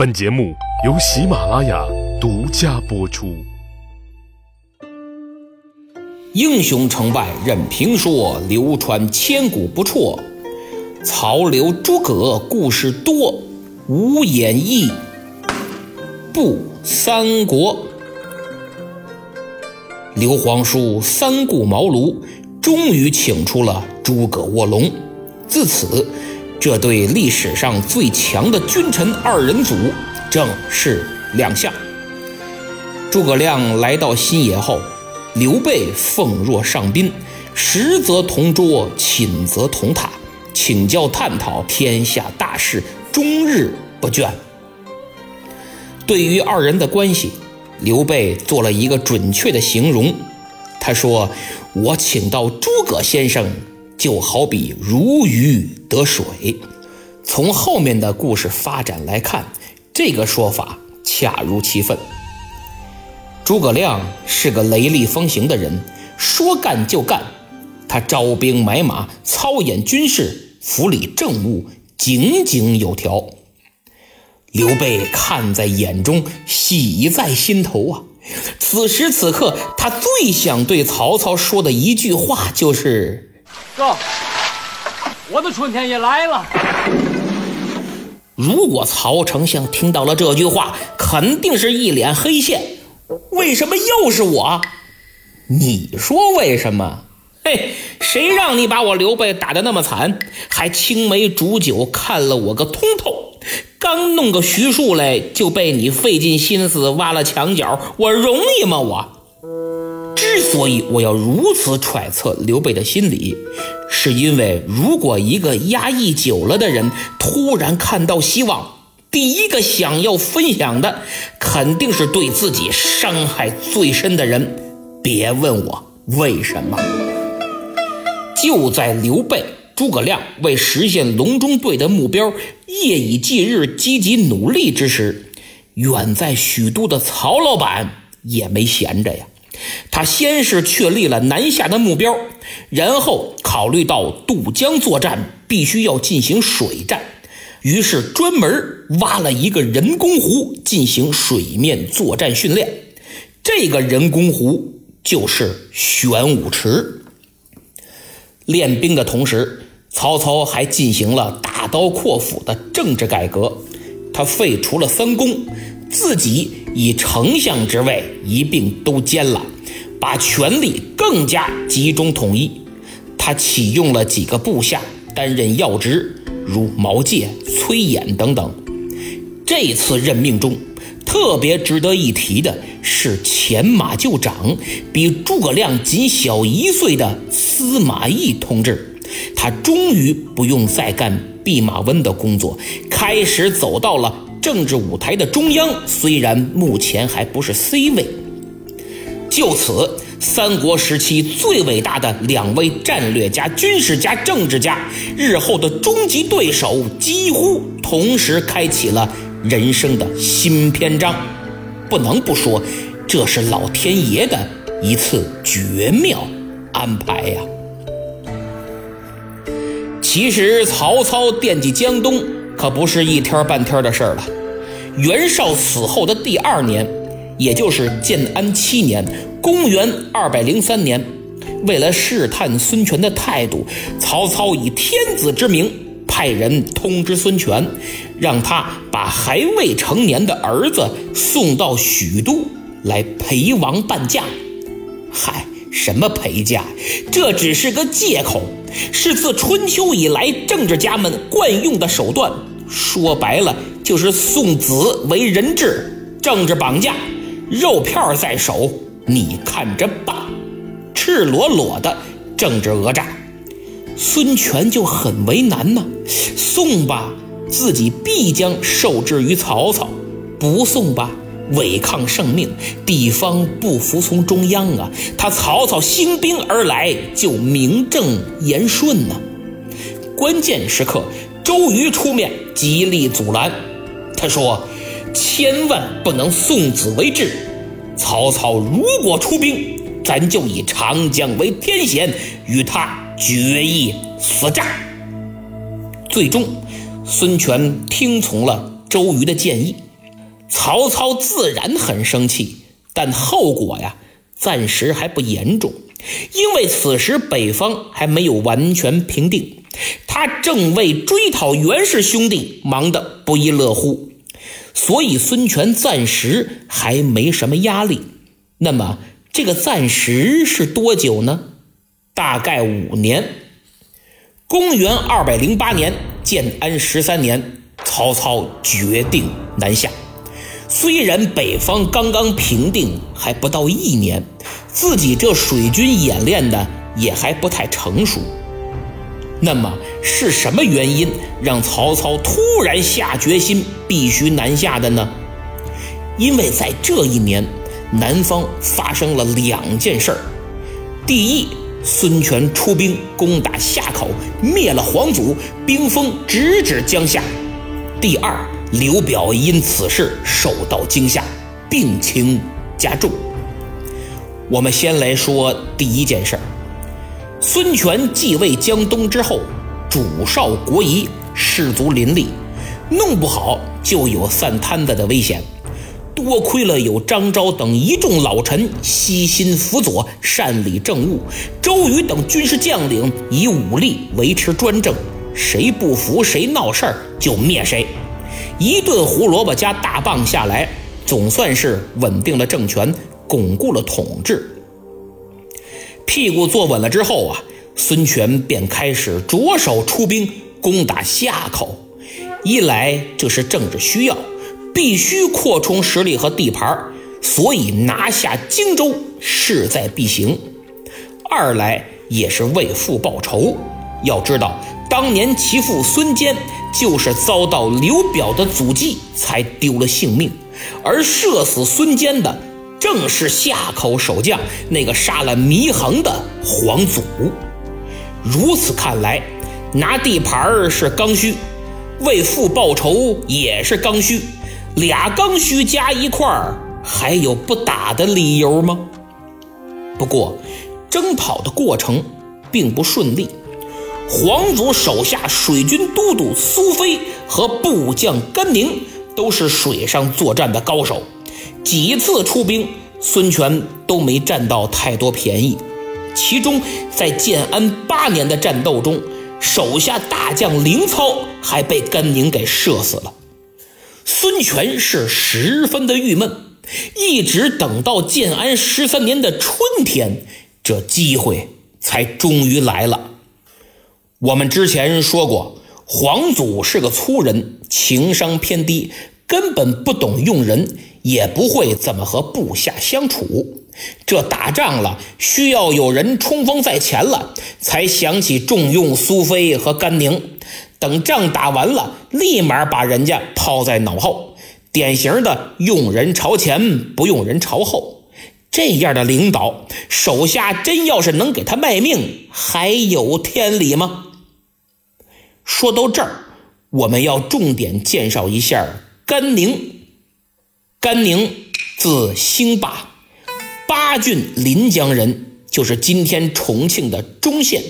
本节目由喜马拉雅独家播出。英雄成败任评说，流传千古不辍。曹刘诸葛故事多，无演义不三国。刘皇叔三顾茅庐，终于请出了诸葛卧龙。自此。这对历史上最强的君臣二人组正式亮相。诸葛亮来到新野后，刘备奉若上宾，食则同桌，寝则同榻，请教探讨天下大事，终日不倦。对于二人的关系，刘备做了一个准确的形容，他说：“我请到诸葛先生。”就好比如鱼得水，从后面的故事发展来看，这个说法恰如其分。诸葛亮是个雷厉风行的人，说干就干。他招兵买马，操演军事，府理政务，井井有条。刘备看在眼中，喜在心头啊！此时此刻，他最想对曹操说的一句话就是。哥，我的春天也来了。如果曹丞相听到了这句话，肯定是一脸黑线。为什么又是我？你说为什么？嘿，谁让你把我刘备打得那么惨，还青梅煮酒看了我个通透？刚弄个徐庶来，就被你费尽心思挖了墙角，我容易吗？我。所以我要如此揣测刘备的心理，是因为如果一个压抑久了的人突然看到希望，第一个想要分享的肯定是对自己伤害最深的人。别问我为什么。就在刘备、诸葛亮为实现隆中对的目标夜以继日、积极努力之时，远在许都的曹老板也没闲着呀。他先是确立了南下的目标，然后考虑到渡江作战必须要进行水战，于是专门挖了一个人工湖进行水面作战训练。这个人工湖就是玄武池。练兵的同时，曹操还进行了大刀阔斧的政治改革，他废除了三公，自己以丞相之位一并都兼了。把权力更加集中统一，他启用了几个部下担任要职，如毛玠、崔琰等等。这次任命中，特别值得一提的是前马厩长，比诸葛亮仅小一岁的司马懿同志。他终于不用再干弼马温的工作，开始走到了政治舞台的中央，虽然目前还不是 C 位。就此，三国时期最伟大的两位战略家、军事家、政治家，日后的终极对手，几乎同时开启了人生的新篇章。不能不说，这是老天爷的一次绝妙安排呀！其实，曹操惦记江东，可不是一天半天的事儿了。袁绍死后的第二年。也就是建安七年，公元二百零三年，为了试探孙权的态度，曹操以天子之名派人通知孙权，让他把还未成年的儿子送到许都来陪王伴驾。嗨，什么陪嫁？这只是个借口，是自春秋以来政治家们惯用的手段。说白了，就是送子为人质，政治绑架。肉票在手，你看着办，赤裸裸的政治讹诈，孙权就很为难呢。送吧，自己必将受制于曹操；不送吧，违抗圣命，地方不服从中央啊。他曹操兴兵而来，就名正言顺呢。关键时刻，周瑜出面极力阻拦，他说。千万不能送子为质。曹操如果出兵，咱就以长江为天险，与他决一死战。最终，孙权听从了周瑜的建议，曹操自然很生气，但后果呀，暂时还不严重，因为此时北方还没有完全平定，他正为追讨袁氏兄弟忙得不亦乐乎，所以孙权暂时还没什么压力。那么这个暂时是多久呢？大概五年。公元二百零八年，建安十三年，曹操决定南下。虽然北方刚刚平定，还不到一年，自己这水军演练的也还不太成熟。那么是什么原因让曹操突然下决心必须南下的呢？因为在这一年，南方发生了两件事儿。第一，孙权出兵攻打夏口，灭了黄祖，兵锋直指江夏。第二，刘表因此事受到惊吓，病情加重。我们先来说第一件事儿孙权继位江东之后，主少国疑，士卒林立，弄不好就有散摊子的危险。多亏了有张昭等一众老臣悉心辅佐，善理政务；周瑜等军事将领以武力维持专政，谁不服谁闹事儿就灭谁。一顿胡萝卜加大棒下来，总算是稳定了政权，巩固了统治。屁股坐稳了之后啊，孙权便开始着手出兵攻打夏口。一来这是政治需要。必须扩充实力和地盘，所以拿下荆州势在必行。二来也是为父报仇。要知道，当年其父孙坚就是遭到刘表的阻击才丢了性命，而射死孙坚的正是夏口守将那个杀了祢衡的黄祖。如此看来，拿地盘是刚需，为父报仇也是刚需。俩刚需加一块儿，还有不打的理由吗？不过，征讨的过程并不顺利。黄祖手下水军都督苏飞和部将甘宁都是水上作战的高手，几次出兵，孙权都没占到太多便宜。其中，在建安八年的战斗中，手下大将凌操还被甘宁给射死了。孙权是十分的郁闷，一直等到建安十三年的春天，这机会才终于来了。我们之前说过，黄祖是个粗人，情商偏低，根本不懂用人，也不会怎么和部下相处。这打仗了，需要有人冲锋在前了，才想起重用苏菲和甘宁。等仗打完了，立马把人家抛在脑后，典型的用人朝前，不用人朝后。这样的领导，手下真要是能给他卖命，还有天理吗？说到这儿，我们要重点介绍一下甘宁。甘宁字兴霸，巴郡临江人，就是今天重庆的忠县。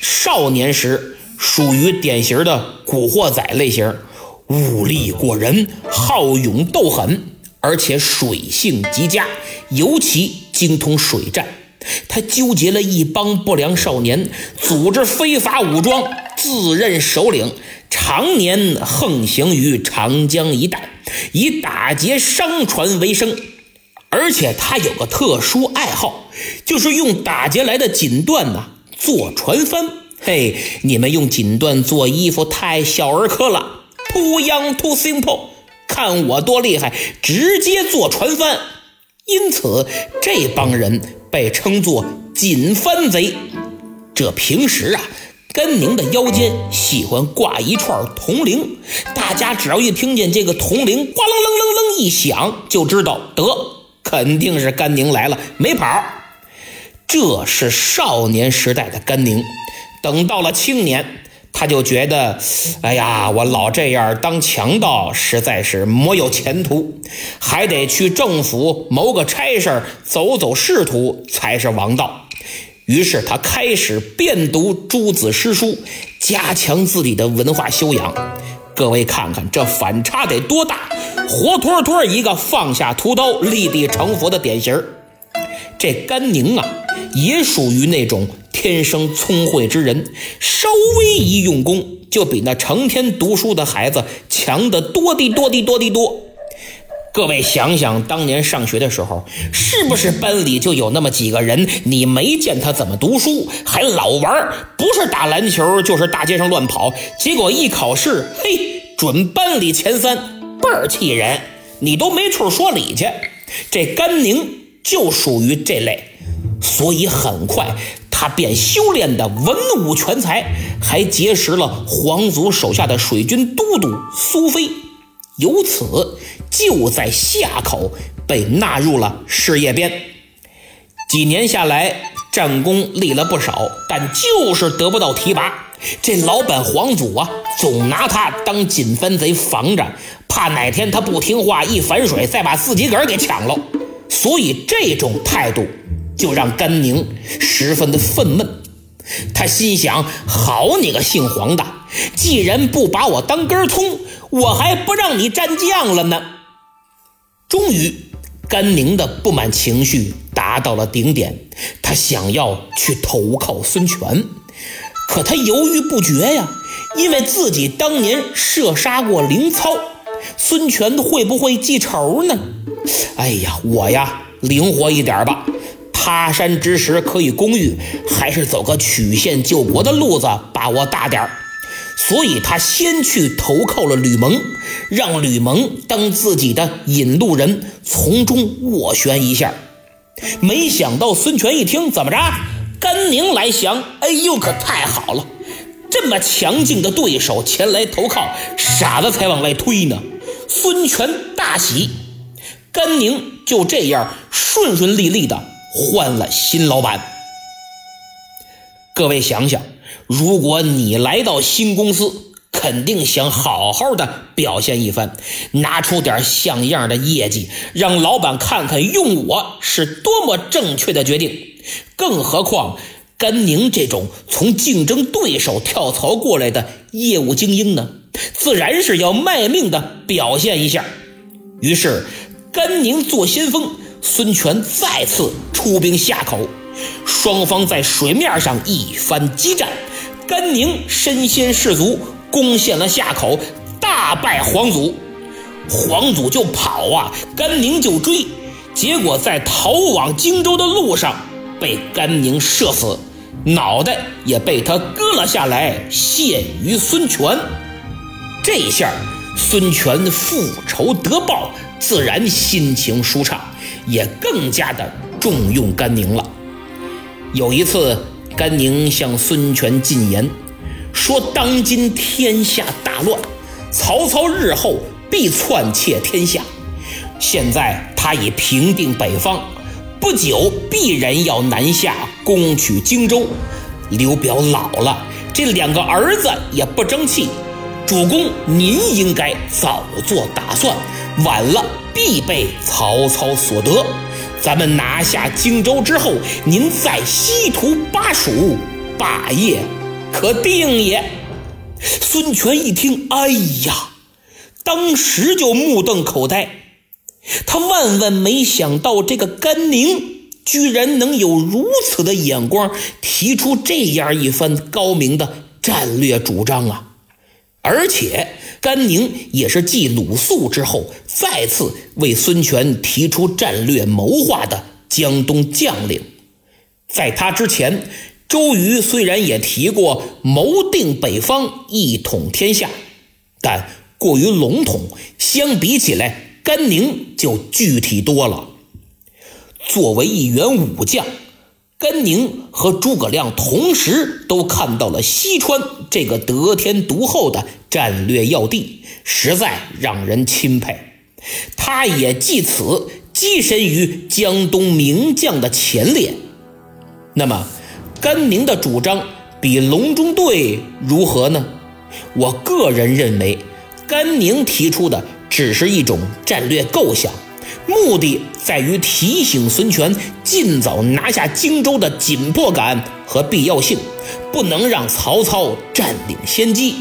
少年时。属于典型的古惑仔类型，武力过人，好勇斗狠，而且水性极佳，尤其精通水战。他纠结了一帮不良少年，组织非法武装，自任首领，常年横行于长江一带，以打劫商船为生。而且他有个特殊爱好，就是用打劫来的锦缎呐做船帆。嘿，你们用锦缎做衣服太小儿科了，too young too simple。看我多厉害，直接做船帆。因此，这帮人被称作锦帆贼。这平时啊，甘宁的腰间喜欢挂一串铜铃，大家只要一听见这个铜铃咣啷啷啷啷一响，就知道得肯定是甘宁来了，没跑。这是少年时代的甘宁。等到了青年，他就觉得，哎呀，我老这样当强盗实在是没有前途，还得去政府谋个差事走走仕途才是王道。于是他开始遍读诸子诗书，加强自己的文化修养。各位看看这反差得多大！活脱脱一个放下屠刀立地成佛的典型这甘宁啊，也属于那种天生聪慧之人，稍微一用功，就比那成天读书的孩子强得多的多的多的多。各位想想，当年上学的时候，是不是班里就有那么几个人，你没见他怎么读书，还老玩，不是打篮球就是大街上乱跑，结果一考试，嘿，准班里前三，倍儿气人，你都没处说理去。这甘宁。就属于这类，所以很快他便修炼的文武全才，还结识了皇族手下的水军都督苏飞，由此就在夏口被纳入了事业编。几年下来，战功立了不少，但就是得不到提拔。这老板皇祖啊，总拿他当紧番贼防着，怕哪天他不听话一反水，再把自己个儿给抢了。所以这种态度就让甘宁十分的愤懑。他心想：好你个姓黄的，既然不把我当根葱，我还不让你蘸酱了呢。终于，甘宁的不满情绪达到了顶点，他想要去投靠孙权，可他犹豫不决呀，因为自己当年射杀过凌操，孙权会不会记仇呢？哎呀，我呀，灵活一点吧。他山之石可以攻玉，还是走个曲线救国的路子把握大点儿。所以他先去投靠了吕蒙，让吕蒙当自己的引路人，从中斡旋一下。没想到孙权一听，怎么着？甘宁来降？哎呦，可太好了！这么强劲的对手前来投靠，傻子才往外推呢。孙权大喜。甘宁就这样顺顺利利的换了新老板。各位想想，如果你来到新公司，肯定想好好的表现一番，拿出点像样的业绩，让老板看看用我是多么正确的决定。更何况甘宁这种从竞争对手跳槽过来的业务精英呢，自然是要卖命的表现一下。于是。甘宁做先锋，孙权再次出兵夏口，双方在水面上一番激战，甘宁身先士卒，攻陷了夏口，大败黄祖。黄祖就跑啊，甘宁就追，结果在逃往荆州的路上被甘宁射死，脑袋也被他割了下来，献于孙权。这一下孙权复仇得报。自然心情舒畅，也更加的重用甘宁了。有一次，甘宁向孙权进言，说：“当今天下大乱，曹操日后必篡窃天下。现在他已平定北方，不久必然要南下攻取荆州。刘表老了，这两个儿子也不争气。主公，您应该早做打算。”晚了必被曹操所得。咱们拿下荆州之后，您再西图巴蜀，霸业可定也。孙权一听，哎呀，当时就目瞪口呆。他万万没想到，这个甘宁居然能有如此的眼光，提出这样一番高明的战略主张啊！而且。甘宁也是继鲁肃之后，再次为孙权提出战略谋划的江东将领。在他之前，周瑜虽然也提过谋定北方，一统天下，但过于笼统。相比起来，甘宁就具体多了。作为一员武将。甘宁和诸葛亮同时都看到了西川这个得天独厚的战略要地，实在让人钦佩。他也借此跻身于江东名将的前列。那么，甘宁的主张比隆中对如何呢？我个人认为，甘宁提出的只是一种战略构想。目的在于提醒孙权尽早拿下荆州的紧迫感和必要性，不能让曹操占领先机。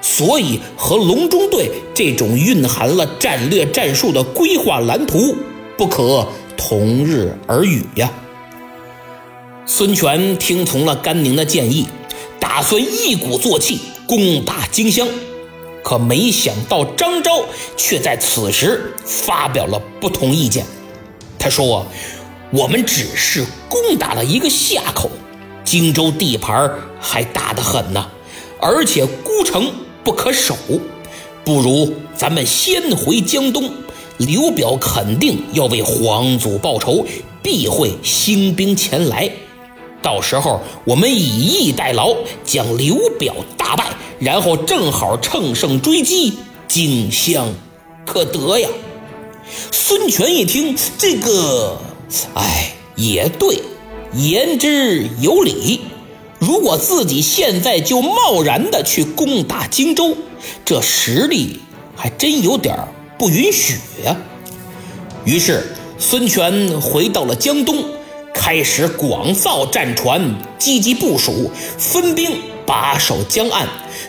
所以和隆中对这种蕴含了战略战术的规划蓝图不可同日而语呀。孙权听从了甘宁的建议，打算一鼓作气攻打荆襄，可没想到张昭却在此时发表了不同意见。他说：“我们只是攻打了一个夏口，荆州地盘还大得很呢，而且孤城。”不可守，不如咱们先回江东。刘表肯定要为皇祖报仇，必会兴兵前来。到时候我们以逸待劳，将刘表大败，然后正好乘胜追击，荆襄可得呀。孙权一听这个，哎，也对，言之有理。如果自己现在就贸然的去攻打荆州，这实力还真有点不允许呀。于是孙权回到了江东，开始广造战船，积极部署，分兵把守江岸，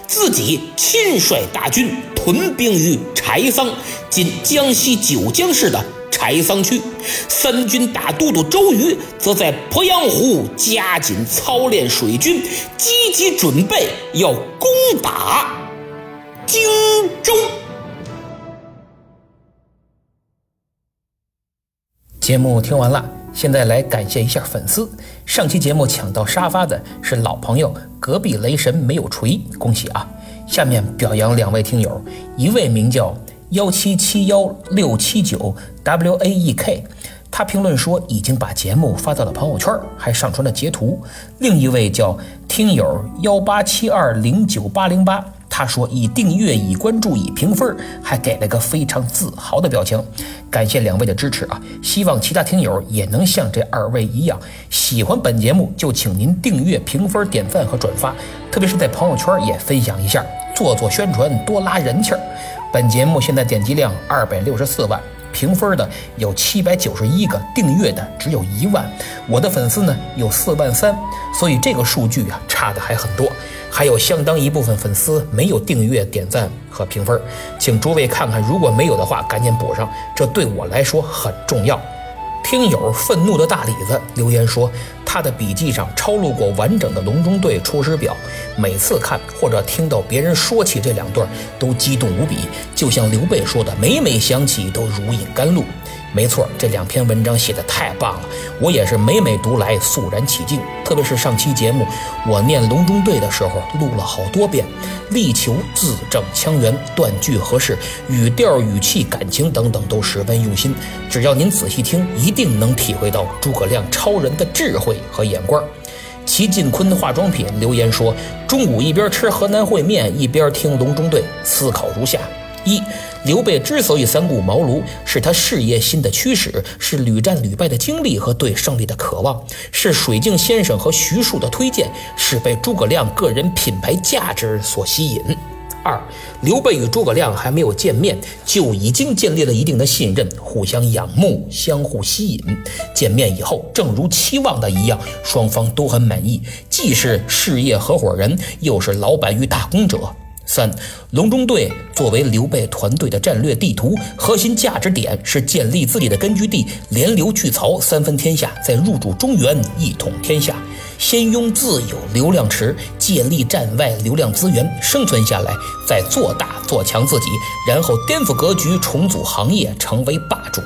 自己亲率大军屯兵于柴桑（今江西九江市的）。柴桑区三军大都督周瑜则在鄱阳湖加紧操练水军，积极准备要攻打荆州。节目听完了，现在来感谢一下粉丝。上期节目抢到沙发的是老朋友隔壁雷神没有锤，恭喜啊！下面表扬两位听友，一位名叫。幺七七幺六七九 W A E K，他评论说已经把节目发到了朋友圈，还上传了截图。另一位叫听友幺八七二零九八零八，他说已订阅、已关注、已评分，还给了个非常自豪的表情。感谢两位的支持啊！希望其他听友也能像这二位一样，喜欢本节目就请您订阅、评分、点赞和转发，特别是在朋友圈也分享一下，做做宣传，多拉人气儿。本节目现在点击量二百六十四万，评分的有七百九十一个，订阅的只有一万，我的粉丝呢有四万三，所以这个数据啊差的还很多，还有相当一部分粉丝没有订阅、点赞和评分，请诸位看看，如果没有的话，赶紧补上，这对我来说很重要。听友愤怒的大李子留言说，他的笔记上抄录过完整的隆中对出师表，每次看或者听到别人说起这两段，都激动无比，就像刘备说的，每每想起都如饮甘露。没错，这两篇文章写的太棒了，我也是每每读来肃然起敬。特别是上期节目，我念《隆中对》的时候录了好多遍，力求字正腔圆、断句合适、语调、语气、感情等等都十分用心。只要您仔细听，一定能体会到诸葛亮超人的智慧和眼光。齐晋坤的化妆品留言说：中午一边吃河南烩面，一边听《隆中对》，思考如下。一，刘备之所以三顾茅庐，是他事业心的驱使，是屡战屡败的经历和对胜利的渴望，是水镜先生和徐庶的推荐，是被诸葛亮个人品牌价值所吸引。二，刘备与诸葛亮还没有见面，就已经建立了一定的信任，互相仰慕，相互吸引。见面以后，正如期望的一样，双方都很满意，既是事业合伙人，又是老板与打工者。三，隆中对作为刘备团队的战略地图，核心价值点是建立自己的根据地，连刘拒曹，三分天下，再入主中原，一统天下。先用自有流量池，借力站外流量资源生存下来，再做大做强自己，然后颠覆格局，重组行业，成为霸主。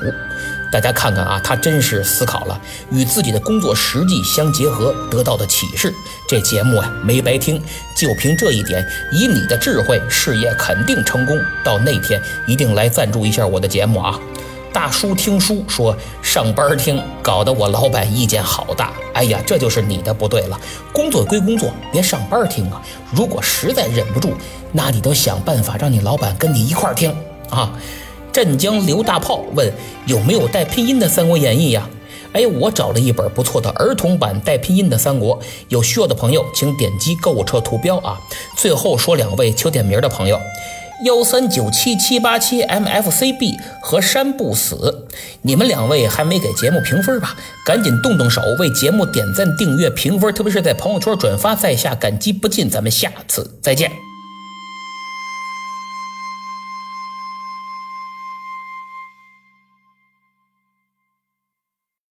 大家看看啊，他真是思考了，与自己的工作实际相结合，得到的启示。这节目啊，没白听。就凭这一点，以你的智慧，事业肯定成功。到那天一定来赞助一下我的节目啊！大叔听书说上班听，搞得我老板意见好大。哎呀，这就是你的不对了。工作归工作，别上班听啊！如果实在忍不住，那你都想办法让你老板跟你一块儿听啊！镇江刘大炮问有没有带拼音的《三国演义》呀？哎，我找了一本不错的儿童版带拼音的《三国》，有需要的朋友请点击购物车图标啊。最后说两位求点名的朋友，幺三九七七八七 MFCB 和山不死，你们两位还没给节目评分吧？赶紧动动手为节目点赞、订阅、评分，特别是在朋友圈转发，在下感激不尽。咱们下次再见。